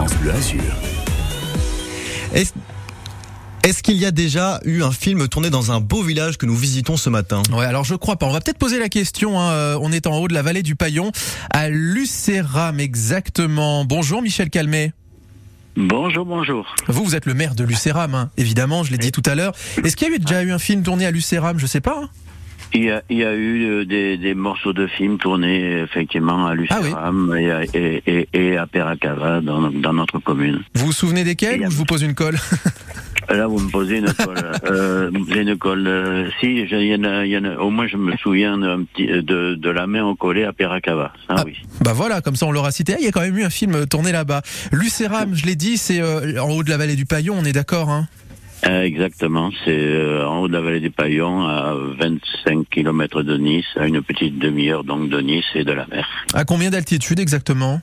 France Bleu Azur. Est-ce qu'il y a déjà eu un film tourné dans un beau village que nous visitons ce matin? Ouais, alors je crois pas. On va peut-être poser la question. Hein. Euh, on est en haut de la vallée du Paillon, à Lucéram exactement. Bonjour Michel Calmet. Bonjour, bonjour. Vous, vous êtes le maire de Lucéram, hein. évidemment, je l'ai dit tout à l'heure. Est-ce qu'il y a eu déjà eu un film tourné à Lucéram? Je sais pas. Hein. Il y, a, il y a eu euh, des, des, morceaux de films tournés effectivement à Lucéram ah et, et, et, à Peracava dans, dans, notre commune. Vous vous souvenez desquels ou je vous pose une colle? Là, vous me posez une colle. euh, une colle. Euh, si, il y, en a, y en a, au moins, je me souviens d'un petit, de, de la main au collet à Peracava. Ah, ah, oui. Bah voilà, comme ça on l'aura cité. Ah, il y a quand même eu un film tourné là-bas. Lucéram, je l'ai dit, c'est euh, en haut de la vallée du Paillon, on est d'accord, hein? euh, exactement, c'est euh, en haut de la vallée des Paillons, à 25 km de Nice, à une petite demi-heure donc de Nice et de la mer. À combien d'altitude exactement?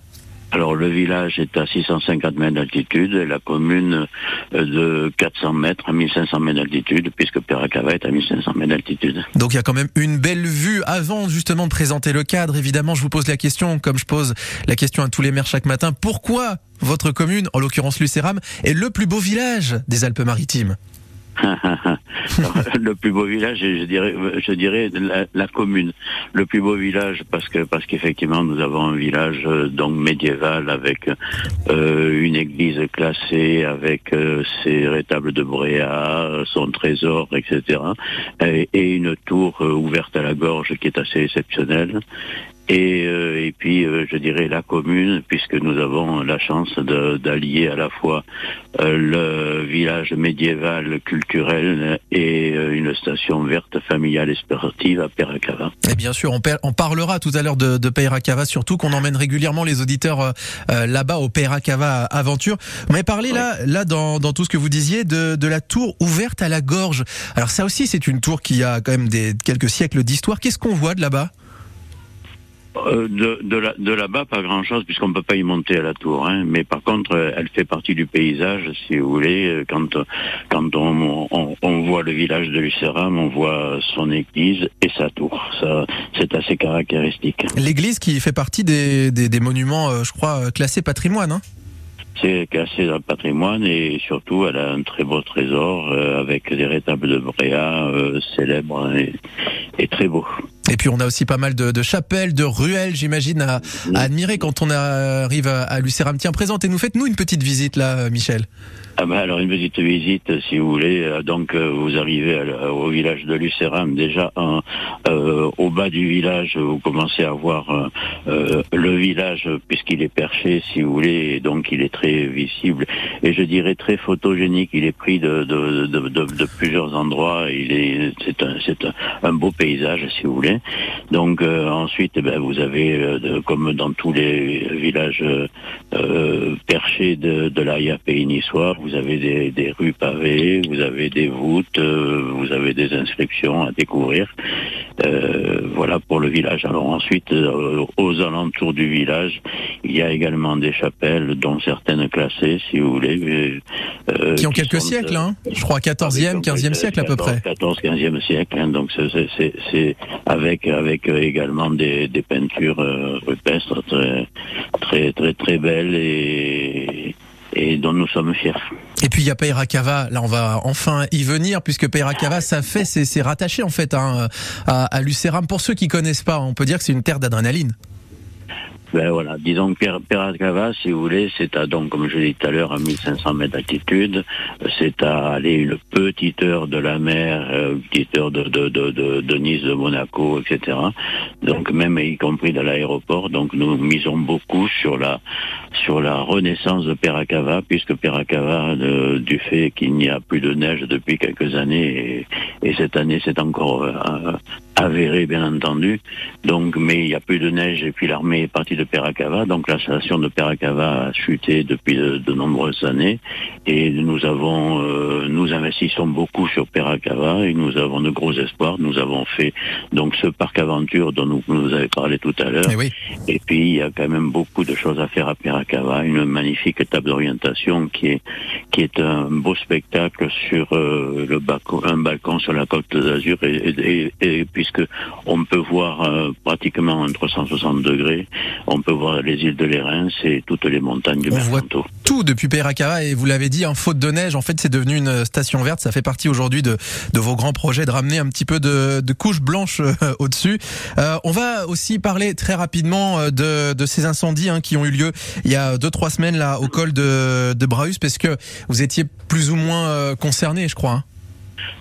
Alors le village est à 650 mètres d'altitude et la commune euh, de 400 mètres à 1500 mètres d'altitude puisque Peracava est à 1500 mètres d'altitude. Donc il y a quand même une belle vue. Avant justement de présenter le cadre, évidemment je vous pose la question, comme je pose la question à tous les maires chaque matin, pourquoi votre commune, en l'occurrence Lucéram, est le plus beau village des Alpes-Maritimes? le plus beau village, je dirais, je dirais la, commune. Le plus beau village parce que parce qu'effectivement nous avons un village euh, donc médiéval avec euh, une église classée, avec euh, ses rétables de Bréa, son trésor, etc. Et, et une tour ouverte à la gorge qui est assez exceptionnelle et, euh, et puis euh, je dirais la commune, puisque nous avons la chance d'allier à la fois euh, le village médiéval culturel et une station verte familiale et sportive à Peracava. Et bien sûr, on, on parlera tout à l'heure de, de Peracava, surtout qu'on emmène régulièrement les auditeurs là-bas au Peracava Aventure. Vous m'avez parlé là, là dans, dans tout ce que vous disiez de, de la tour ouverte à la gorge. Alors ça aussi, c'est une tour qui a quand même des quelques siècles d'histoire. Qu'est-ce qu'on voit de là-bas? Euh, de, de, là-bas, pas grand-chose, puisqu'on ne peut pas y monter à la tour. Hein. Mais par contre, euh, elle fait partie du paysage, si vous voulez. Euh, quand, quand on, on, voit le village de Lucéram, on voit son église et sa tour. Ça, c'est assez caractéristique. L'église qui fait partie des, des, des monuments, je crois, classés patrimoine, hein c'est classé dans le patrimoine et surtout elle a un très beau trésor avec des rétables de Bréa célèbres et, et très beaux. Et puis on a aussi pas mal de, chapelles, de ruelles, j'imagine, à, admirer quand on arrive à, à Lucéram. Tiens, présentez-nous, faites-nous une petite visite là, Michel. Ah ben alors une petite visite, si vous voulez. Euh, donc euh, vous arrivez au village de Lucéram. Déjà euh, au bas du village, vous commencez à voir euh, le village puisqu'il est perché, si vous voulez, et donc il est très visible et je dirais très photogénique. Il est pris de, de, de, de plusieurs endroits. Il est c'est un c'est un, beau paysage, si vous voulez. Donc ensuite, eh ben, vous avez comme dans tous les villages perchés de, de l'AIA-Pays niçois, vous avez des, des, rues pavées, vous avez des voûtes, euh, vous avez des inscriptions à découvrir. Euh, voilà pour le village. Alors ensuite, euh, aux alentours du village, il y a également des chapelles, dont certaines classées, si vous voulez. Euh, qui ont quelques siècles, hein je crois 14e, 15e siècle à peu près. 14, 15e siècle, hein, donc c'est avec avec également des, des peintures rupestres très très très très belles et et dont nous sommes fiers. Et puis il y a Peirakava, là on va enfin y venir puisque Peirakava ça fait c'est rattaché en fait hein, à, à Lucéram. Pour ceux qui connaissent pas, on peut dire que c'est une terre d'adrénaline. Ben voilà, disons Peracava, si vous voulez, c'est à donc, comme je l'ai dit tout à l'heure, à 1500 mètres d'altitude. C'est à aller une petite heure de la mer, euh, une petite heure de, de, de, de, de Nice, de Monaco, etc. Donc même y compris dans l'aéroport. Donc nous misons beaucoup sur la sur la renaissance de Peracava, puisque Peracava, du fait qu'il n'y a plus de neige depuis quelques années, et, et cette année c'est encore euh, avéré bien entendu. Donc, mais il n'y a plus de neige et puis l'armée est partie de Peracava. Donc la station de Peracava a chuté depuis de, nombreuses années et nous avons, euh, nous investissons beaucoup sur Peracava et nous avons de gros espoirs. Nous avons fait donc ce parc aventure dont nous, nous avez parlé tout à l'heure. Eh et, puis il y a quand même beaucoup de choses à faire à Peracava. Une magnifique table d'orientation qui est qui est un beau spectacle sur euh, le balcon, un balcon sur la côte d'Azur et, et, et, puis puisque on peut voir euh, pratiquement en 360 degrés, on peut voir les îles de l'Érins et toutes les montagnes du On voit tout depuis Peracava et vous l'avez dit, en faute de neige, en fait, c'est devenu une station verte. Ça fait partie aujourd'hui de, de vos grands projets de ramener un petit peu de, de couche blanche euh, au-dessus. Euh, on va aussi parler très rapidement de, de ces incendies hein, qui ont eu lieu il y a deux trois semaines là au col de, de Braus, parce que vous étiez plus ou moins concerné, je crois. hein.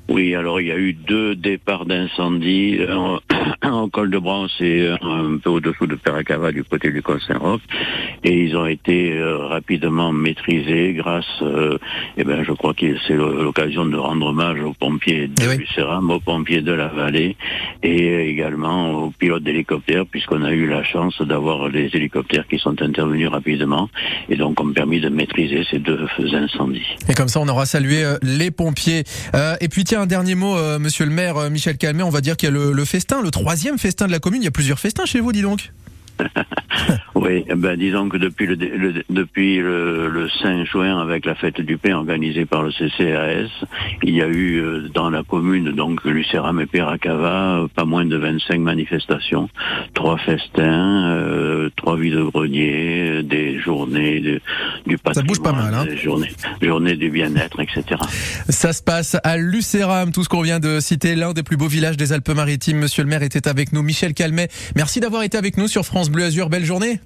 Oui, alors il y a eu deux départs d'incendie, un, un au col de Brance et un peu au-dessous de Peracava du côté du col Saint-Roch, et ils ont été euh, rapidement maîtrisés grâce, euh, eh ben, je crois que c'est l'occasion de rendre hommage aux pompiers de Eh oui. Lucéram, aux pompiers de la vallée, et également aux pilotes d'hélicoptères, puisqu'on a eu la chance d'avoir des hélicoptères qui sont intervenus rapidement, et donc ont permis de maîtriser ces deux incendies. Et comme ça, on aura salué euh, les pompiers. Euh, et puis tiens, un dernier mot, euh, Monsieur le Maire, euh, Michel Calmet. On va dire qu'il y a le festin, le troisième festin de la commune. Il y a plusieurs festins chez vous, dis donc. Oui, ben disons que depuis le, le- depuis le, le 5 juin, avec la fête du pain organisée par le CCAS, il y a eu euh, dans la commune, donc Lucéram et Peracava, pas moins de 25 manifestations, trois festins, euh, trois vides-greniers, euh, des journées de- du patrimoine, bouge pas mal, hein. des journées, journées du bien-être, etc. Ça se passe à Lucéram, tout ce qu'on vient de citer, l'un des plus beaux villages des Alpes-Maritimes. Monsieur le Maire était avec nous, Michel Calmet. Merci d'avoir été avec nous sur France Bleu Azur. Belle journée.